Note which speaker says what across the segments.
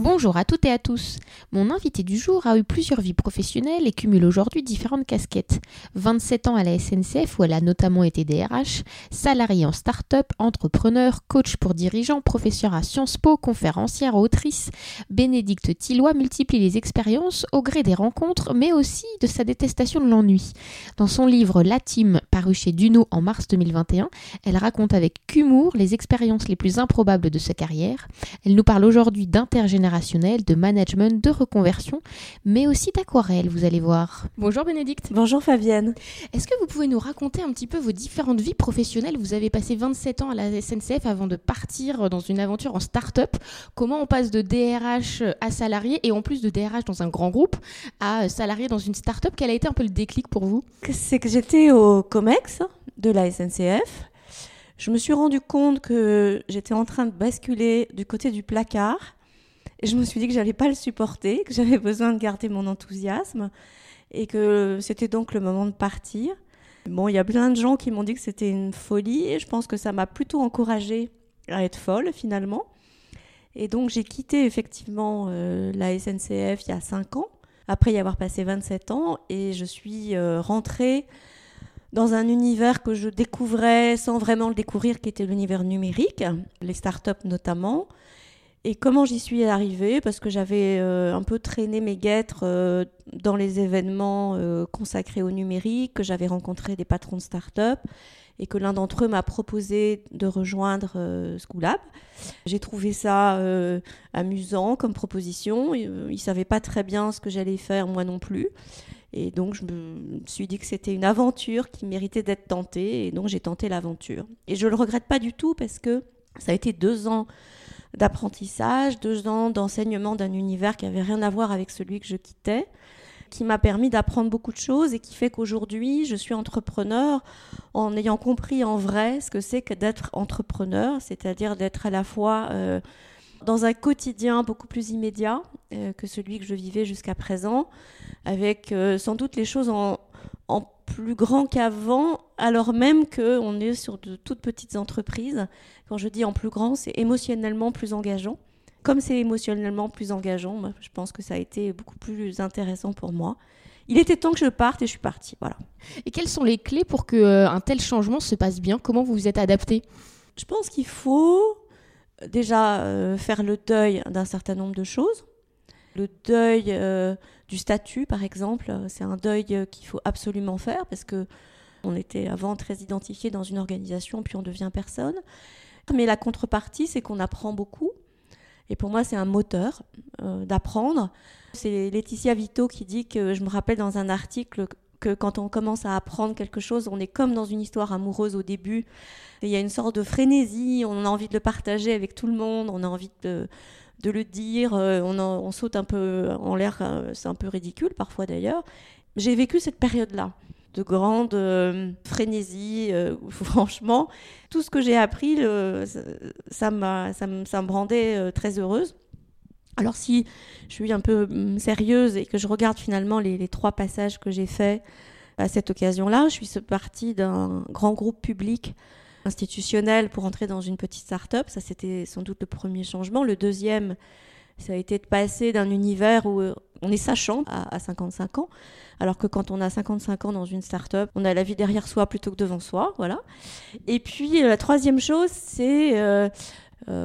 Speaker 1: Bonjour à toutes et à tous. Mon invité du jour a eu plusieurs vies professionnelles et cumule aujourd'hui différentes casquettes. 27 ans à la SNCF où elle a notamment été DRH, salariée en start-up, entrepreneur, coach pour dirigeants, professeur à Sciences Po, conférencière, autrice, Bénédicte Tillois multiplie les expériences au gré des rencontres mais aussi de sa détestation de l'ennui. Dans son livre La Team, paru chez Duno en mars 2021, elle raconte avec humour les expériences les plus improbables de sa carrière. Elle nous parle aujourd'hui d'intergénération de management, de reconversion, mais aussi d'aquarelle, vous allez voir. Bonjour Bénédicte.
Speaker 2: Bonjour Fabienne.
Speaker 1: Est-ce que vous pouvez nous raconter un petit peu vos différentes vies professionnelles? Vous avez passé 27 ans à la SNCF avant de partir dans une aventure en start-up. Comment on passe de DRH à salarié et en plus de DRH dans un grand groupe à salarié dans une start-up? Quel a été un peu le déclic pour vous?
Speaker 2: C'est que j'étais au COMEX de la SNCF. Je me suis rendu compte que j'étais en train de basculer du côté du placard et je me suis dit que j'allais pas le supporter, que j'avais besoin de garder mon enthousiasme et que c'était donc le moment de partir. Bon, il y a plein de gens qui m'ont dit que c'était une folie et je pense que ça m'a plutôt encouragée à être folle finalement. Et donc j'ai quitté effectivement euh, la SNCF il y a 5 ans, après y avoir passé 27 ans, et je suis euh, rentrée dans un univers que je découvrais sans vraiment le découvrir, qui était l'univers numérique, les startups notamment. Et comment j'y suis arrivée? Parce que j'avais euh, un peu traîné mes guêtres euh, dans les événements euh, consacrés au numérique, que j'avais rencontré des patrons de start-up et que l'un d'entre eux m'a proposé de rejoindre Schoolab. J'ai trouvé ça amusant comme proposition. Il ne savait pas très bien ce que j'allais faire, moi non plus. Et donc, je me suis dit que c'était une aventure qui méritait d'être tentée. Et donc, j'ai tenté l'aventure. Et je ne le regrette pas du tout parce que ça a été deux ans d'apprentissage, deux ans d'enseignement d'un univers qui avait rien à voir avec celui que je quittais, qui m'a permis d'apprendre beaucoup de choses et qui fait qu'aujourd'hui, je suis entrepreneur en ayant compris en vrai ce que c'est que d'être entrepreneur, c'est-à-dire d'être à la fois euh, dans un quotidien beaucoup plus immédiat euh, que celui que je vivais jusqu'à présent, avec euh, sans doute les choses en, en plus grand qu'avant, alors même qu'on est sur de toutes petites entreprises. Quand je dis en plus grand, c'est émotionnellement plus engageant. Comme c'est émotionnellement plus engageant, je pense que ça a été beaucoup plus intéressant pour moi. Il était temps que je parte et je suis partie. Voilà.
Speaker 1: Et quelles sont les clés pour qu'un euh, tel changement se passe bien? Comment vous vous êtes adapté?
Speaker 2: Je pense qu'il faut déjà euh, faire le deuil d'un certain nombre de choses. Le deuil euh, du statut, par exemple, c'est un deuil euh, qu'il faut absolument faire parce que on était avant très identifié dans une organisation, puis on devient personne. Mais la contrepartie, c'est qu'on apprend beaucoup. Et pour moi, c'est un moteur euh, d'apprendre. C'est Laetitia Vito qui dit que, je me rappelle dans un article, que quand on commence à apprendre quelque chose, on est comme dans une histoire amoureuse au début. il y a une sorte de frénésie, on a envie de le partager avec tout le monde, on a envie de, de le dire, euh, on, saute un peu en l'air, euh, c'est un peu ridicule parfois d'ailleurs. J'ai vécu cette période-là de grande euh, frénésie, franchement, tout ce que j'ai appris, ça, m'a, ça, me, ça me rendait très heureuse. Alors si je suis un peu hum, sérieuse et que je regarde finalement les, les trois passages que j'ai faits à cette occasion-là, je suis partie d'un grand groupe public institutionnel pour entrer dans une petite start-up. Ça, c'était sans doute le premier changement. Le deuxième, ça a été de passer d'un univers où euh, on est sachant à, 55 ans, alors que quand on a 55 ans dans une start-up, on a la vie derrière soi plutôt que devant soi. Voilà. Et puis, euh, la troisième chose, c'est. Euh,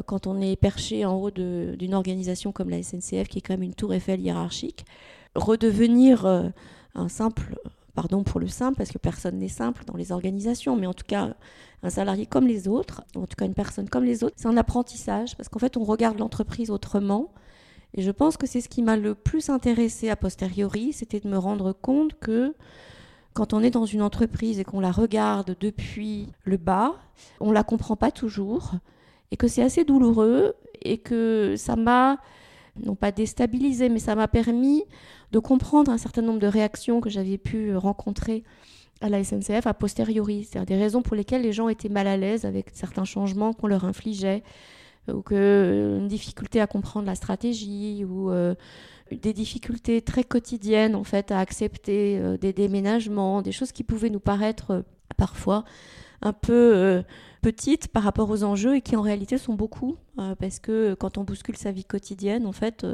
Speaker 2: quand on est perché en haut d'une organisation comme la SNCF, qui est quand même une tour Eiffel hiérarchique, redevenir un simple pardon pour le simple, parce que personne n'est simple dans les organisations, mais en tout cas, un salarié comme les autres, en tout cas une personne comme les autres, c'est un apprentissage, parce qu'en fait, on regarde l'entreprise autrement. Et je pense que c'est ce qui m'a le plus intéressé a posteriori, c'était de me rendre compte que quand on est dans une entreprise et qu'on la regarde depuis le bas, on la comprend pas toujours, et que c'est assez douloureux, et que ça m'a, non pas déstabilisé, mais ça m'a permis de comprendre un certain nombre de réactions que j'avais pu rencontrer à la SNCF a posteriori, c'est-à-dire des raisons pour lesquelles les gens étaient mal à l'aise avec certains changements qu'on leur infligeait, ou que euh, une difficulté à comprendre la stratégie, ou euh, des difficultés très quotidiennes en fait à accepter euh, des déménagements, des choses qui pouvaient nous paraître parfois un peu petites par rapport aux enjeux et qui en réalité sont beaucoup, parce que quand on bouscule sa vie quotidienne, en fait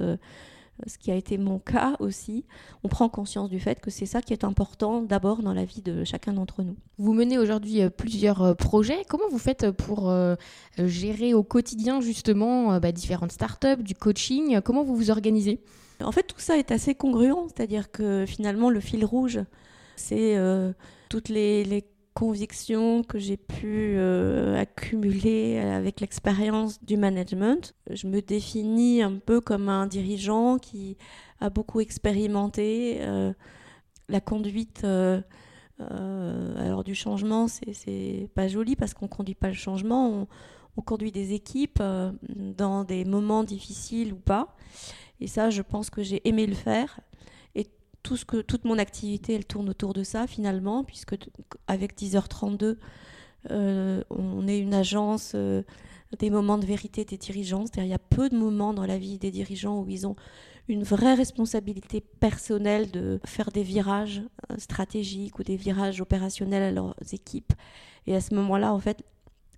Speaker 2: ce qui a été mon cas aussi, on prend conscience du fait que c'est ça qui est important d'abord dans la vie de chacun d'entre nous.
Speaker 1: Vous menez aujourd'hui euh, plusieurs euh, projets. Comment vous faites pour euh, gérer au quotidien justement bah, différentes startups, du coaching? Comment vous vous organisez?
Speaker 2: En fait, tout ça est assez congruent, c'est-à-dire que finalement, le fil rouge, c'est toutes les, les convictions que j'ai pu euh, accumuler avec l'expérience du management. Je me définis un peu comme un dirigeant qui a beaucoup expérimenté euh, la conduite. Euh, alors du changement, c'est pas joli parce qu'on conduit pas le changement, on, on conduit des équipes dans des moments difficiles ou pas. Et ça, je pense que j'ai aimé le faire tout ce que, toute mon activité, elle tourne autour de ça finalement, puisque avec 10h32, euh, on est une agence euh, des moments de vérité des dirigeants. C'est-à-dire il y a peu de moments dans la vie des dirigeants où ils ont une vraie responsabilité personnelle de faire des virages euh, stratégiques ou des virages opérationnels à leurs équipes. Et à ce moment-là, en fait,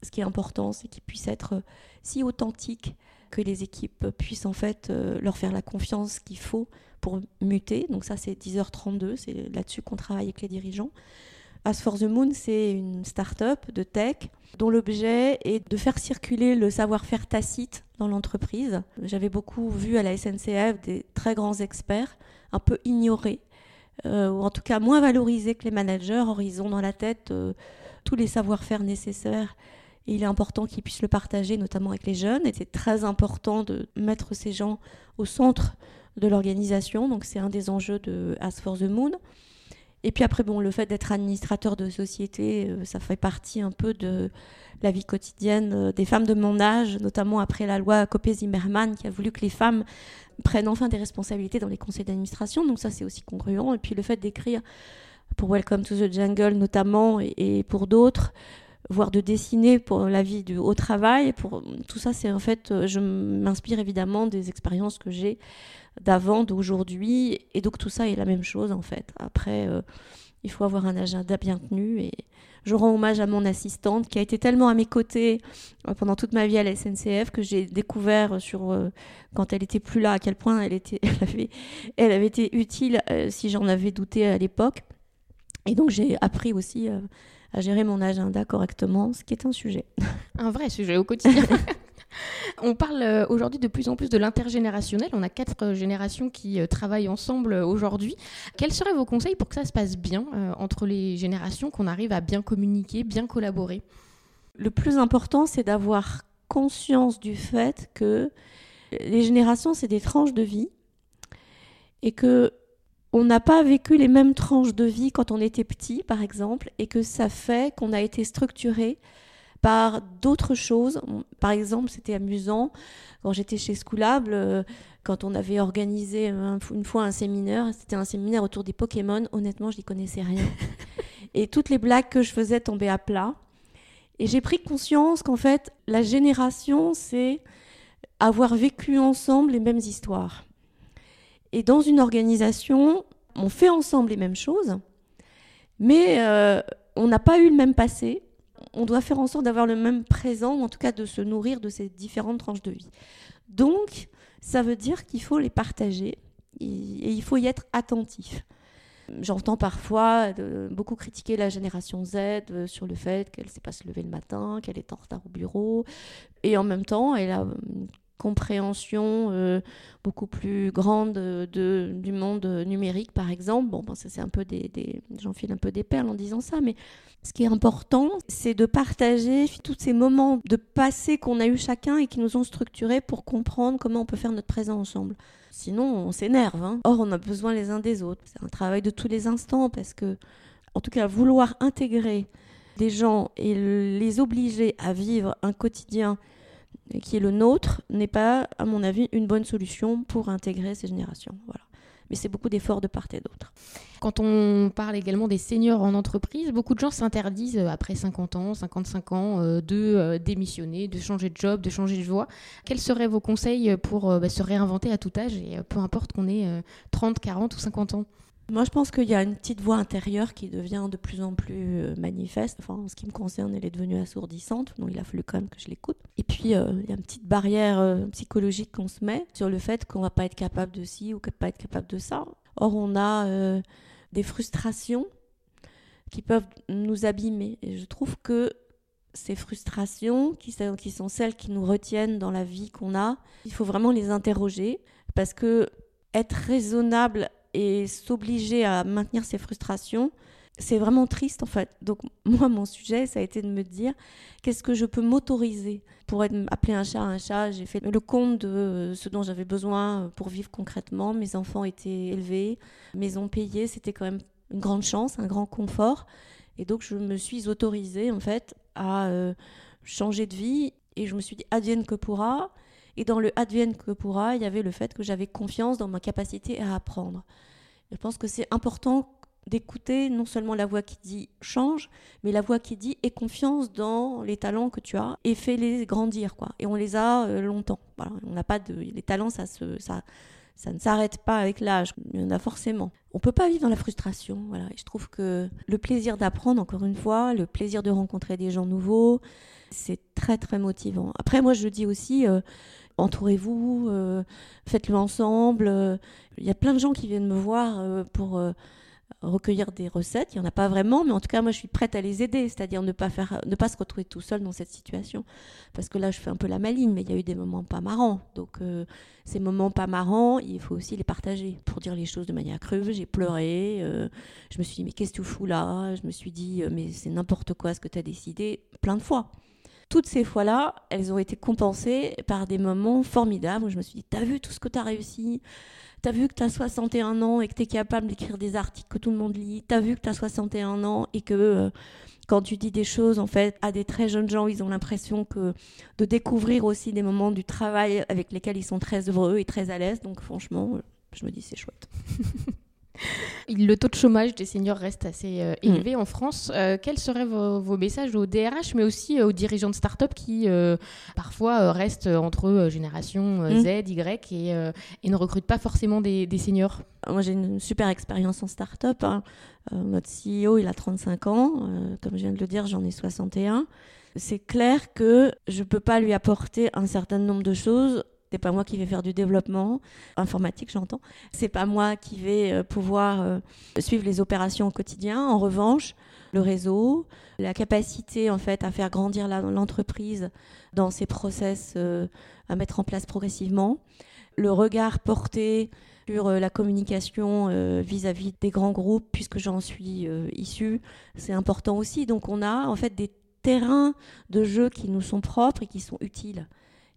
Speaker 2: ce qui est important, c'est qu'ils puissent être si authentiques que les équipes puissent en fait leur faire la confiance qu'il faut pour muter. Donc ça, c'est 10h32, c'est là-dessus qu'on travaille avec les dirigeants. As for the Moon, c'est une start-up de tech dont l'objet est de faire circuler le savoir-faire tacite dans l'entreprise. J'avais beaucoup vu à la SNCF des très grands experts un peu ignorés, euh, ou en tout cas moins valorisés que les managers. Or, ils ont dans la tête euh, tous les savoir-faire nécessaires. Il est important qu'ils puissent le partager, notamment avec les jeunes. Et c'est très important de mettre ces gens au centre de l'organisation. Donc c'est un des enjeux de As for the Moon. Et puis après, bon, le fait d'être administrateur de société, euh, ça fait partie un peu de la vie quotidienne euh, des femmes de mon âge, notamment après la loi Copé-Zimmermann qui a voulu que les femmes prennent enfin des responsabilités dans les conseils d'administration. Donc ça, c'est aussi congruent. Et puis le fait d'écrire pour Welcome to the Jungle notamment et, pour d'autres, voire de dessiner pour la vie du haut travail. Pour tout ça, c'est en fait, euh, je m'inspire évidemment des expériences que j'ai d'avant, d'aujourd'hui. Et donc tout ça est la même chose en fait. Après, euh, il faut avoir un agenda bien tenu. Et je rends hommage à mon assistante qui a été tellement à mes côtés euh, pendant toute ma vie à la SNCF que j'ai découvert sur euh, quand elle était plus là à quel point elle était, elle avait, elle avait été utile si j'en avais douté à l'époque. Et donc j'ai appris aussi à gérer mon agenda correctement, ce qui est un sujet.
Speaker 1: Un vrai sujet au quotidien. On parle euh, aujourd'hui de plus en plus de l'intergénérationnel. On a quatre euh, générations qui euh, travaillent ensemble aujourd'hui. Quels seraient vos conseils pour que ça se passe bien entre les générations, qu'on arrive à bien communiquer, bien collaborer?
Speaker 2: Le plus important, c'est d'avoir conscience du fait que les générations, c'est des tranches de vie et que on n'a pas vécu les mêmes tranches de vie quand on était petit, par exemple, et que ça fait qu'on a été structuré par d'autres choses. Par exemple, c'était amusant quand j'étais chez Schoolable, euh, quand on avait organisé une fois un séminaire, c'était un séminaire autour des Pokémon. Honnêtement, je n'y connaissais rien. Et toutes les blagues que je faisais tombaient à plat. Et j'ai pris conscience qu'en fait, la génération, c'est avoir vécu ensemble les mêmes histoires. Et dans une organisation, on fait ensemble les mêmes choses, mais euh, on n'a pas eu le même passé, on doit faire en sorte d'avoir le même présent, ou en tout cas de se nourrir de ces différentes tranches de vie. Donc, ça veut dire qu'il faut les partager et, il faut y être attentif. J'entends parfois beaucoup critiquer la génération Z euh, sur le fait qu'elle ne sait pas se lever le matin, qu'elle est en retard au bureau. Et en même temps, elle a une compréhension euh, beaucoup plus grande de, du monde numérique, par exemple. Bon, ça c'est un peu des, des j'enfile un peu des perles en disant ça, mais ce qui est important, c'est de partager tous ces moments de passé qu'on a eu chacun et qui nous ont structurés pour comprendre comment on peut faire notre présent ensemble. Sinon, on s'énerve. Hein. Or, on a besoin les uns des autres. C'est un travail de tous les instants parce que, en tout cas, vouloir intégrer des gens et les obliger à vivre un quotidien qui est le nôtre n'est pas, à mon avis, une bonne solution pour intégrer ces générations. Voilà. mais c'est beaucoup d'efforts de part et d'autre.
Speaker 1: Quand on parle également des seniors en entreprise, beaucoup de gens s'interdisent euh, après 50 ans, 55 ans, euh, de euh, démissionner, de changer de job, de changer de voie. Quels seraient vos conseils pour bah, se réinventer à tout âge, et peu importe qu'on ait 30, 40 ou 50 ans?
Speaker 2: Moi, je pense qu'il y a une petite voix intérieure qui devient de plus en plus manifeste. Enfin, en ce qui me concerne, elle est devenue assourdissante, donc il a fallu quand même que je l'écoute. Et puis, il y a une petite barrière psychologique qu'on se met sur le fait qu'on va pas être capable de ci ou qu'on va pas être capable de ça. Or, on a des frustrations qui peuvent nous abîmer. Et je trouve que ces frustrations, qui sont celles qui nous retiennent dans la vie qu'on a, il faut vraiment les interroger parce que être raisonnable et s'obliger à maintenir ses frustrations, c'est vraiment triste en fait. Donc moi, mon sujet, ça a été de me dire qu'est-ce que je peux m'autoriser pour être, appeler un chat un chat? J'ai fait le compte de ce dont j'avais besoin pour vivre concrètement. Mes enfants étaient élevés, maison payée, c'était quand même une grande chance, un grand confort. Et donc je me suis autorisée en fait à euh, changer de vie et je me suis dit advienne que pourra. Et dans le advienne que pourra, il y avait le fait que j'avais confiance dans ma capacité à apprendre. Je pense que c'est important d'écouter non seulement la voix qui dit change, mais la voix qui dit aie confiance dans les talents que tu as et fais-les grandir quoi. Et on les a euh, longtemps. On n'a pas de les talents ça se ça ça ne s'arrête pas avec l'âge, il y en a forcément. On peut pas vivre dans la frustration, voilà. Je trouve que le plaisir d'apprendre, encore une fois, le plaisir de rencontrer des gens nouveaux, c'est très très motivant. Après, moi, je dis aussi, euh, entourez-vous, euh, faites-le ensemble. Il y a plein de gens qui viennent me voir pour recueillir des recettes. Il n'y en a pas vraiment, mais en tout cas, moi, je suis prête à les aider, c'est-à-dire ne pas faire, ne pas se retrouver tout seul dans cette situation. Parce que là, je fais un peu la maline, mais il y a eu des moments pas marrants. Donc, euh, ces moments pas marrants, il faut aussi les partager pour dire les choses de manière crue. J'ai pleuré, euh, je me suis dit, mais qu'est-ce que tu fous là? Je me suis dit, euh, mais c'est n'importe quoi ce que tu as décidé, plein de fois toutes ces fois-là, elles ont été compensées par des moments formidables où je me suis dit, t'as vu tout ce que t'as réussi? T'as vu que t'as 61 ans et que t'es capable d'écrire des articles que tout le monde lit? T'as vu que t'as 61 ans et que euh, quand tu dis des choses, en fait, à des très jeunes gens, ils ont l'impression que de découvrir aussi des moments du travail avec lesquels ils sont très heureux et très à l'aise. Donc franchement, je me dis c'est chouette.
Speaker 1: Le taux de chômage des seniors reste assez euh, mm. élevé en France. Euh, quels seraient vos, messages aux DRH, mais aussi euh, aux dirigeants de start-up qui parfois restent entre génération mm. Z, Y et, ne recrutent pas forcément des, seniors?
Speaker 2: Moi, j'ai une super expérience en start-up. Hein. notre CEO, il a 35 ans. comme je viens de le dire, j'en ai 61 c'est clair que je ne peux pas lui apporter un certain nombre de choses c'est pas moi qui vais faire du développement informatique, j'entends. C'est pas moi qui vais euh, pouvoir euh, suivre les opérations au quotidien. En revanche, le réseau, la capacité en fait à faire grandir l'entreprise dans ses process euh, à mettre en place progressivement, le regard porté sur la communication vis-à-vis des grands groupes, puisque j'en suis issue, c'est important aussi. Donc on a en fait des terrains de jeu qui nous sont propres et qui sont utiles.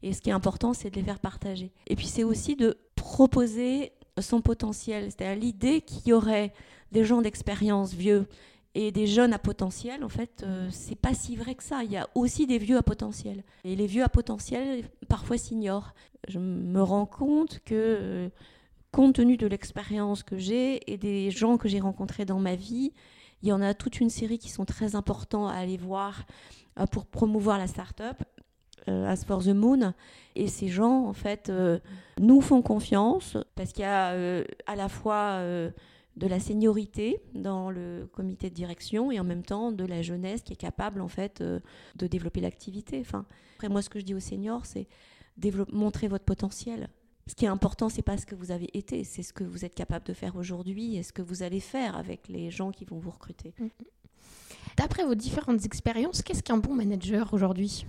Speaker 2: Et ce qui est important, c'est de les faire partager. Et puis c'est aussi de proposer son potentiel, c'est-à-dire l'idée qu'il y aurait des gens d'expérience vieux et des jeunes à potentiel, en fait, euh, c'est pas si vrai que ça. Il y a aussi des vieux à potentiel. Et les vieux à potentiel, parfois, s'ignorent. Je me rends compte que, euh, compte tenu de l'expérience que j'ai et des gens que j'ai rencontrés dans ma vie, il y en a toute une série qui sont très importants à aller voir euh, pour promouvoir la start-up. Euh, As for the Moon. Et ces gens, en fait, euh, nous font confiance parce qu'il y a euh, à la fois de la seniorité dans le comité de direction et en même temps de la jeunesse qui est capable, en fait, de développer l'activité. Enfin, après, moi, ce que je dis aux seniors, c'est montrer votre potentiel. Ce qui est important, c'est pas ce que vous avez été, c'est ce que vous êtes capable de faire aujourd'hui et ce que vous allez faire avec les gens qui vont vous recruter.
Speaker 1: D'après vos différentes expériences, qu'est-ce qu'un bon manager aujourd'hui?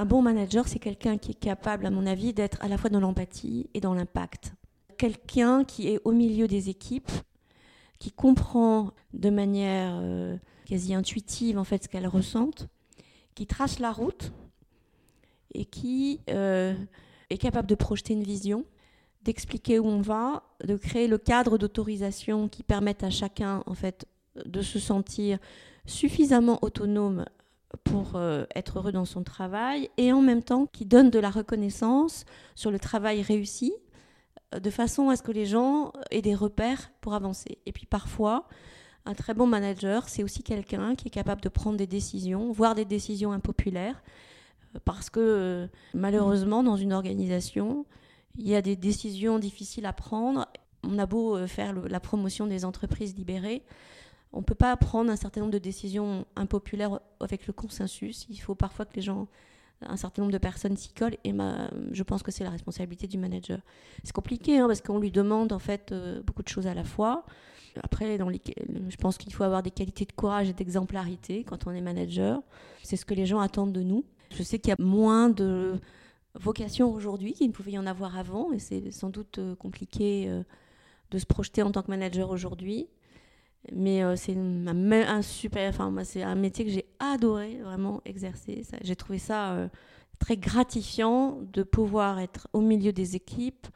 Speaker 2: Un bon manager, c'est quelqu'un qui est capable, à mon avis, d'être à la fois dans l'empathie et dans l'impact. Quelqu'un qui est au milieu des équipes, qui comprend de manière euh, quasi intuitive en fait ce qu'elles ressentent, qui trace la route et qui euh, est capable de projeter une vision, d'expliquer où on va, de créer le cadre d'autorisation qui permette à chacun en fait de se sentir suffisamment autonome pour euh, être heureux dans son travail et en même temps qui donne de la reconnaissance sur le travail réussi de façon à ce que les gens aient des repères pour avancer. Et puis parfois, un très bon manager, c'est aussi quelqu'un qui est capable de prendre des décisions, voire des décisions impopulaires, parce que malheureusement, dans une organisation, il y a des décisions difficiles à prendre. On a beau euh, faire la promotion des entreprises libérées, on ne peut pas prendre un certain nombre de décisions impopulaires avec le consensus. Il faut parfois que les gens, un certain nombre de personnes s'y collent. Et je pense que c'est la responsabilité du manager. C'est compliqué hein, parce qu'on lui demande en fait euh, beaucoup de choses à la fois. Après, dans je pense qu'il faut avoir des qualités de courage et d'exemplarité quand on est manager. C'est ce que les gens attendent de nous. Je sais qu'il y a moins de vocation aujourd'hui qu'il ne pouvait y en avoir avant, et c'est sans doute euh, compliqué euh, de se projeter en tant que manager aujourd'hui. Mais euh, c'est un, super, enfin c'est un métier que j'ai adoré vraiment exercer. J'ai trouvé ça très gratifiant de pouvoir être au milieu des équipes,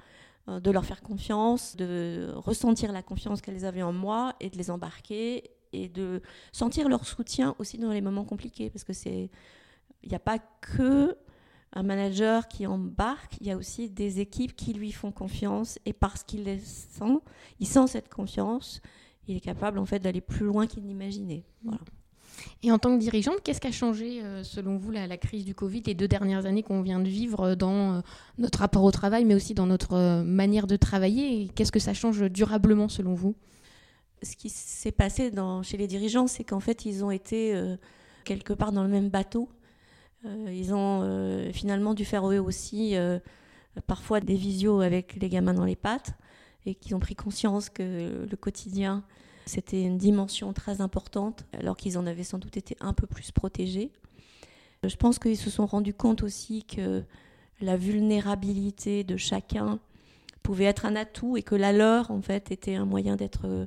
Speaker 2: de leur faire confiance, de ressentir la confiance qu'elles avaient en moi et de les embarquer et de sentir leur soutien aussi dans les moments compliqués parce que c'est il n'y a pas que un manager qui embarque, il y a aussi des équipes qui lui font confiance et parce qu'il les sent, il sent cette confiance, il est capable en fait d'aller plus loin qu'il n'imaginait.
Speaker 1: Et en tant que dirigeante, qu'est-ce qui a changé euh, selon vous la, la, crise du Covid, les deux dernières années qu'on vient de vivre euh, dans euh, notre rapport au travail, mais aussi dans notre manière de travailler? Qu'est-ce que ça change durablement selon vous?
Speaker 2: Ce qui s'est passé dans, chez les dirigeants, c'est qu'en fait, ils ont été quelque part dans le même bateau. Euh, ils ont euh, finalement dû faire eux aussi parfois des visios avec les gamins dans les pattes et qu'ils ont pris conscience que le quotidien, c'était une dimension très importante, alors qu'ils en avaient sans doute été un peu plus protégés. Je pense qu'ils se sont rendus compte aussi que la vulnérabilité de chacun pouvait être un atout et que la leur, en fait, était un moyen d'être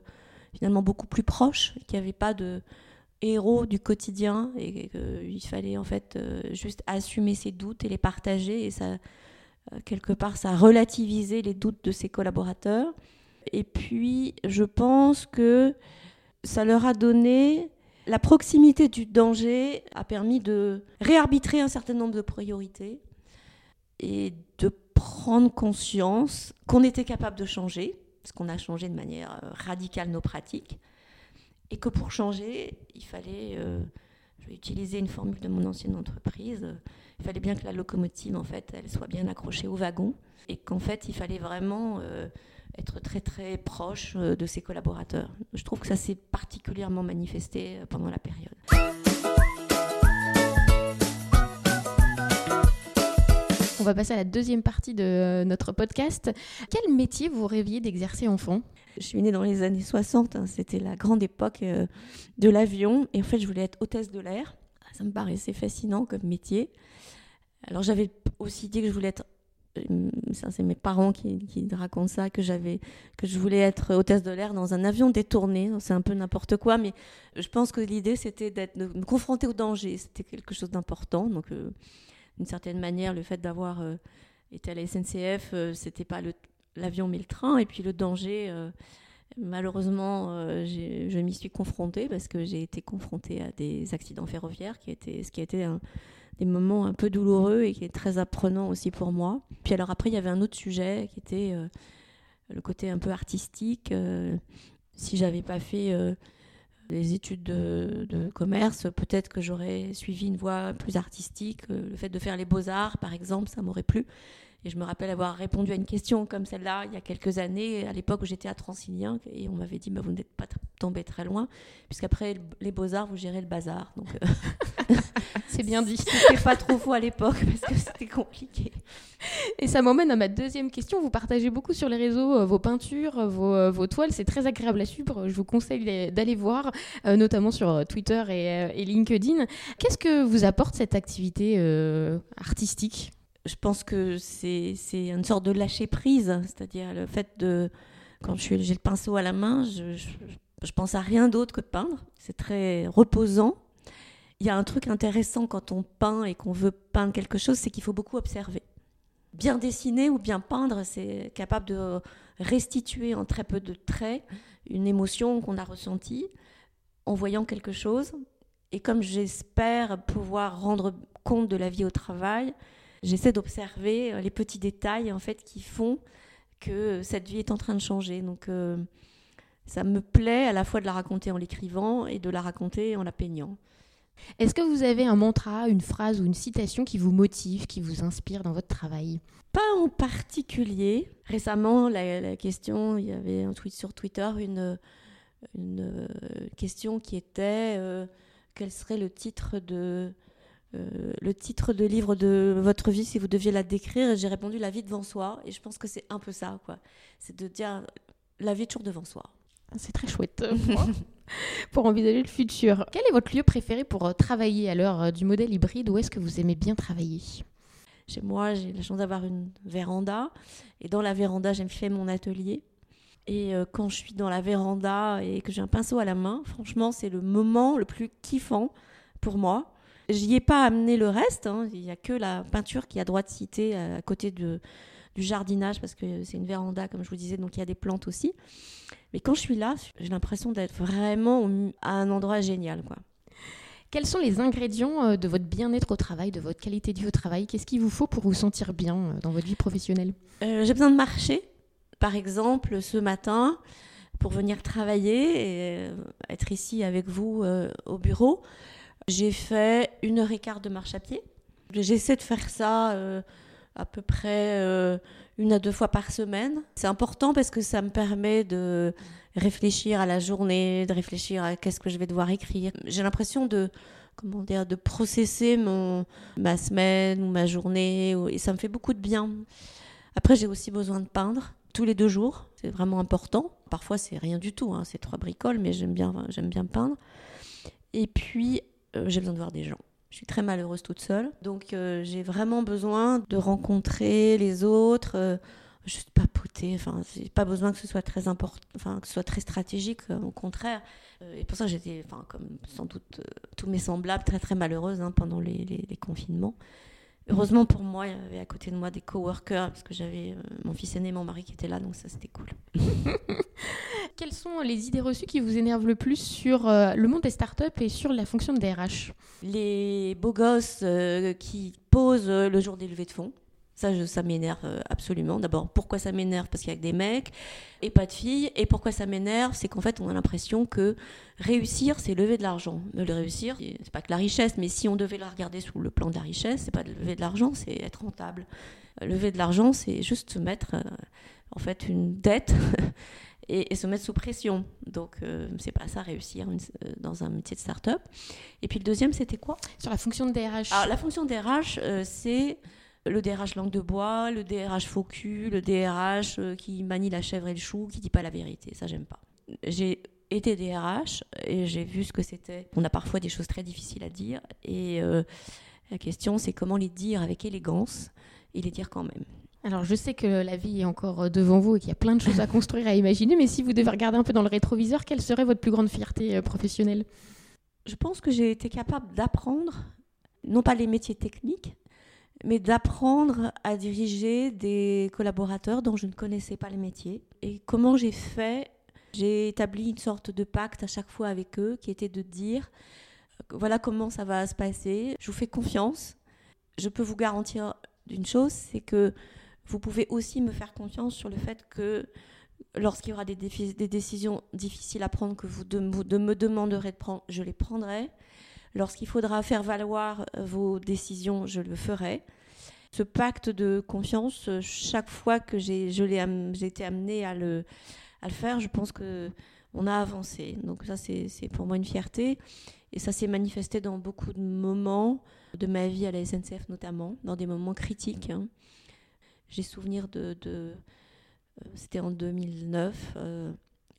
Speaker 2: finalement beaucoup plus proche, qu'il n'y avait pas de, héros du quotidien et qu'il fallait en fait euh, juste assumer ses doutes et les partager et ça euh, quelque part ça a relativisé les doutes de ses collaborateurs. Et puis je pense que ça leur a donné la proximité du danger a permis de réarbitrer un certain nombre de priorités et de prendre conscience qu'on était capable de changer parce qu'on a changé de manière euh, radicale nos pratiques et que pour changer, il fallait, euh, je vais utiliser une formule de mon ancienne entreprise, il fallait bien que la locomotive, en fait, elle soit bien accrochée au wagon, et qu'en fait, il fallait vraiment euh, être très très proche euh, de ses collaborateurs. Je trouve que ça s'est particulièrement manifesté pendant la période.
Speaker 1: On va passer à la deuxième partie de notre podcast. Quel métier vous rêviez d'exercer enfant?
Speaker 2: Je suis née dans les années 60, hein, c'était la grande époque euh, de l'avion. Et en fait, je voulais être hôtesse de l'air. Ça me paraissait fascinant comme métier. Alors j'avais aussi dit que je voulais être euh, ça c'est mes parents qui, racontent ça que j'avais que je voulais être hôtesse de l'air dans un avion détourné c'est un peu n'importe quoi mais je pense que l'idée c'était d'être de me confronter au danger c'était quelque chose d'important donc euh, d'une certaine manière le fait d'avoir été à la SNCF c'était pas le l'avion mais le train. Et puis le danger, euh, malheureusement, euh, je m'y suis confrontée parce que j'ai été confrontée à des accidents ferroviaires, qui étaient, ce qui a été des moments un peu douloureux et qui est très apprenant aussi pour moi. Puis alors après, il y avait un autre sujet qui était euh, le côté un peu artistique. si j'avais pas fait des études de, de commerce, peut-être que j'aurais suivi une voie plus artistique. Le fait de faire les beaux-arts, par exemple, ça m'aurait plu. Et je me rappelle avoir répondu à une question comme celle-là il y a quelques années, à l'époque où j'étais à Transilien, et on m'avait dit bah, Vous n'êtes pas tombé très loin, puisqu'après les beaux-arts, vous gérez le bazar. Donc,
Speaker 1: euh, c'est bien dit.
Speaker 2: C'était pas trop faux à l'époque, parce que c'était compliqué.
Speaker 1: Et ça m'emmène à ma deuxième question. Vous partagez beaucoup sur les réseaux euh, vos peintures, euh, vos, vos toiles. C'est très agréable à suivre. Je vous conseille d'aller voir, notamment sur Twitter et, et LinkedIn. Qu'est-ce que vous apporte cette activité artistique?
Speaker 2: Je pense que c'est une sorte de lâcher prise, c'est-à-dire le fait de, quand j'ai le pinceau à la main, je, je, pense à rien d'autre que de peindre. C'est très reposant. Il y a un truc intéressant quand on peint et qu'on veut peindre quelque chose, c'est qu'il faut beaucoup observer. Bien dessiner ou bien peindre, c'est capable de restituer en très peu de traits une émotion qu'on a ressentie en voyant quelque chose. Et comme j'espère pouvoir rendre compte de la vie au travail, j'essaie d'observer euh, les petits détails en fait qui font que cette vie est en train de changer. Donc ça me plaît à la fois de la raconter en l'écrivant et de la raconter en la peignant.
Speaker 1: Est-ce que vous avez un mantra, une phrase ou une citation qui vous motive, qui vous inspire dans votre travail?
Speaker 2: Pas en particulier. Récemment, la, question, il y avait un tweet sur Twitter, une, une euh, question qui était euh, quel serait le titre de euh, le titre de livre de votre vie si vous deviez la décrire j'ai répondu la vie devant soi et je pense que c'est un peu ça quoi c'est de dire la vie toujours devant soi
Speaker 1: c'est très chouette pour envisager le futur. Quel est votre lieu préféré pour euh, travailler à l'heure euh, du modèle hybride Où est-ce que vous aimez bien travailler?
Speaker 2: Chez moi, j'ai la chance d'avoir une véranda. Et dans la véranda, j'aime faire mon atelier. Et quand je suis dans la véranda et que j'ai un pinceau à la main, franchement, c'est le moment le plus kiffant pour moi. J'y ai pas amené le reste. Hein. Il n'y a que la peinture qui a droit de citer à côté de, du jardinage parce que c'est une véranda, comme je vous disais, donc il y a des plantes aussi. Mais quand je suis là, j'ai l'impression d'être vraiment à un endroit génial, quoi.
Speaker 1: Quels sont les ingrédients euh, de votre bien-être au travail, de votre qualité de vie au travail? Qu'est-ce qu'il vous faut pour vous sentir bien euh, dans votre vie professionnelle?
Speaker 2: Euh, J'ai besoin de marcher. Par exemple, ce matin, pour venir travailler et être ici avec vous au bureau, j'ai fait une heure et quart de marche à pied. J'essaie de faire ça à peu près euh, une à deux fois par semaine. C'est important parce que ça me permet de réfléchir à la journée, de réfléchir à qu'est-ce que je vais devoir écrire. J'ai l'impression de comment dire de processer mon ma semaine ou ma journée et ça me fait beaucoup de bien. Après j'ai aussi besoin de peindre tous les deux jours, c'est vraiment important. Parfois c'est rien du tout, hein. c'est trois bricoles, mais j'aime bien j'aime bien peindre. Et puis euh, j'ai besoin de voir des gens. Je suis très malheureuse toute seule. Donc euh, j'ai vraiment besoin de rencontrer les autres, euh, juste papoter. Enfin, j'ai pas besoin que ce soit très important, enfin que ce soit très stratégique. Euh, au contraire. et pour ça j'étais, enfin comme sans doute tous mes semblables, très très malheureuse hein, pendant les, confinements. Heureusement pour moi, il y avait à côté de moi des coworkers parce que j'avais mon fils aîné, mon mari qui était là, donc ça c'était cool.
Speaker 1: Quelles sont les idées reçues qui vous énervent le plus sur euh, le monde des startups et sur la fonction de DRH
Speaker 2: Les beaux gosses euh, qui posent euh, le jour des levées de fonds. Ça, ça m'énerve absolument. D'abord, pourquoi ça m'énerve? Parce qu'il y a que des mecs et pas de filles. Et pourquoi ça m'énerve? C'est qu'en fait, on a l'impression que réussir, c'est lever de l'argent. Le réussir, c'est pas que la richesse, mais si on devait la regarder sous le plan de la richesse, c'est pas de lever de l'argent, c'est être rentable. Lever de l'argent, c'est juste se mettre en fait une dette et, se mettre sous pression. Donc, euh, c'est pas ça réussir euh, dans un métier de start-up. Et puis le deuxième, c'était quoi?
Speaker 1: Sur la fonction de DRH.
Speaker 2: Alors, la fonction de DRH, euh, c'est le DRH langue de bois, le DRH faux cul, le DRH qui manie la chèvre et le chou, qui dit pas la vérité. Ça, j'aime pas. J'ai été DRH et j'ai vu ce que c'était. On a parfois des choses très difficiles à dire et la question, c'est comment les dire avec élégance et les dire quand même.
Speaker 1: Alors, je sais que la vie est encore euh, devant vous et qu'il y a plein de choses à construire, à imaginer, mais si vous devez regarder un peu dans le rétroviseur, quelle serait votre plus grande fierté euh, professionnelle?
Speaker 2: Je pense que j'ai été capable d'apprendre, non pas les métiers techniques, mais d'apprendre à diriger des collaborateurs dont je ne connaissais pas les métiers. Et comment j'ai fait? J'ai établi une sorte de pacte à chaque fois avec eux qui était de dire voilà comment ça va se passer, je vous fais confiance. Je peux vous garantir d'une chose, c'est que vous pouvez aussi me faire confiance sur le fait que lorsqu'il y aura des, décisions difficiles à prendre que vous me demanderez de prendre, je les prendrai. Lorsqu'il faudra faire valoir euh, vos décisions, je le ferai. Ce pacte de confiance, euh, chaque fois que j'ai été amenée à le, faire, je pense que on a avancé. Donc ça, c'est pour moi une fierté. Et ça s'est manifesté dans beaucoup de moments de ma vie à la SNCF notamment, dans des moments critiques. Hein. J'ai souvenir de, euh, c'était en 2009, euh,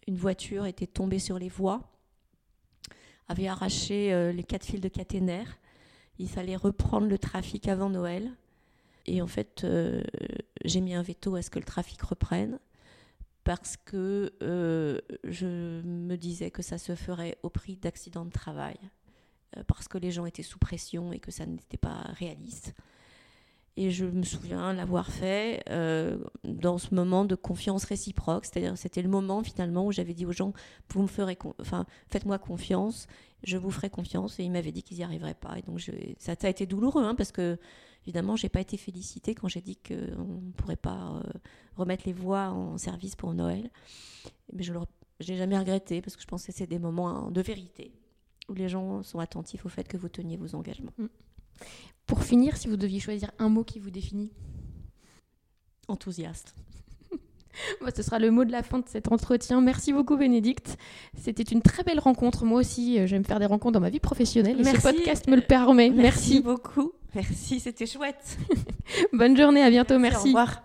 Speaker 2: une voiture était tombée sur les voies, avait arraché euh, les quatre fils de caténaire. Il fallait reprendre le trafic avant Noël. Et en fait, j'ai mis un veto à ce que le trafic reprenne parce que je me disais que ça se ferait au prix d'accidents de travail, parce que les gens étaient sous pression et que ça n'était pas réaliste. Et je me souviens l'avoir fait euh, dans ce moment de confiance réciproque. C'est-à-dire, c'était le moment finalement où j'avais dit aux gens vous me ferez, enfin, faites-moi confiance, je vous ferai confiance. Et ils m'avaient dit qu'ils n'y arriveraient pas. Et donc, ça, a été douloureux hein, parce que Évidemment, j'ai pas été félicitée quand j'ai dit qu'on ne pourrait pas euh, remettre les voix en service pour Noël. Mais je n'ai jamais regretté parce que je pensais que c'est des moments de vérité où les gens sont attentifs au fait que vous teniez vos engagements. Mm.
Speaker 1: Pour finir, si vous deviez choisir un mot qui vous définit
Speaker 2: Enthousiaste.
Speaker 1: ce sera le mot de la fin de cet entretien. Merci beaucoup, Bénédicte. C'était une très belle rencontre. Moi aussi, euh, j'aime faire des rencontres dans ma vie professionnelle. Et ce podcast me le permet.
Speaker 2: Merci, beaucoup. Merci, c'était chouette.
Speaker 1: Bonne journée, à bientôt. Merci.
Speaker 2: Au revoir.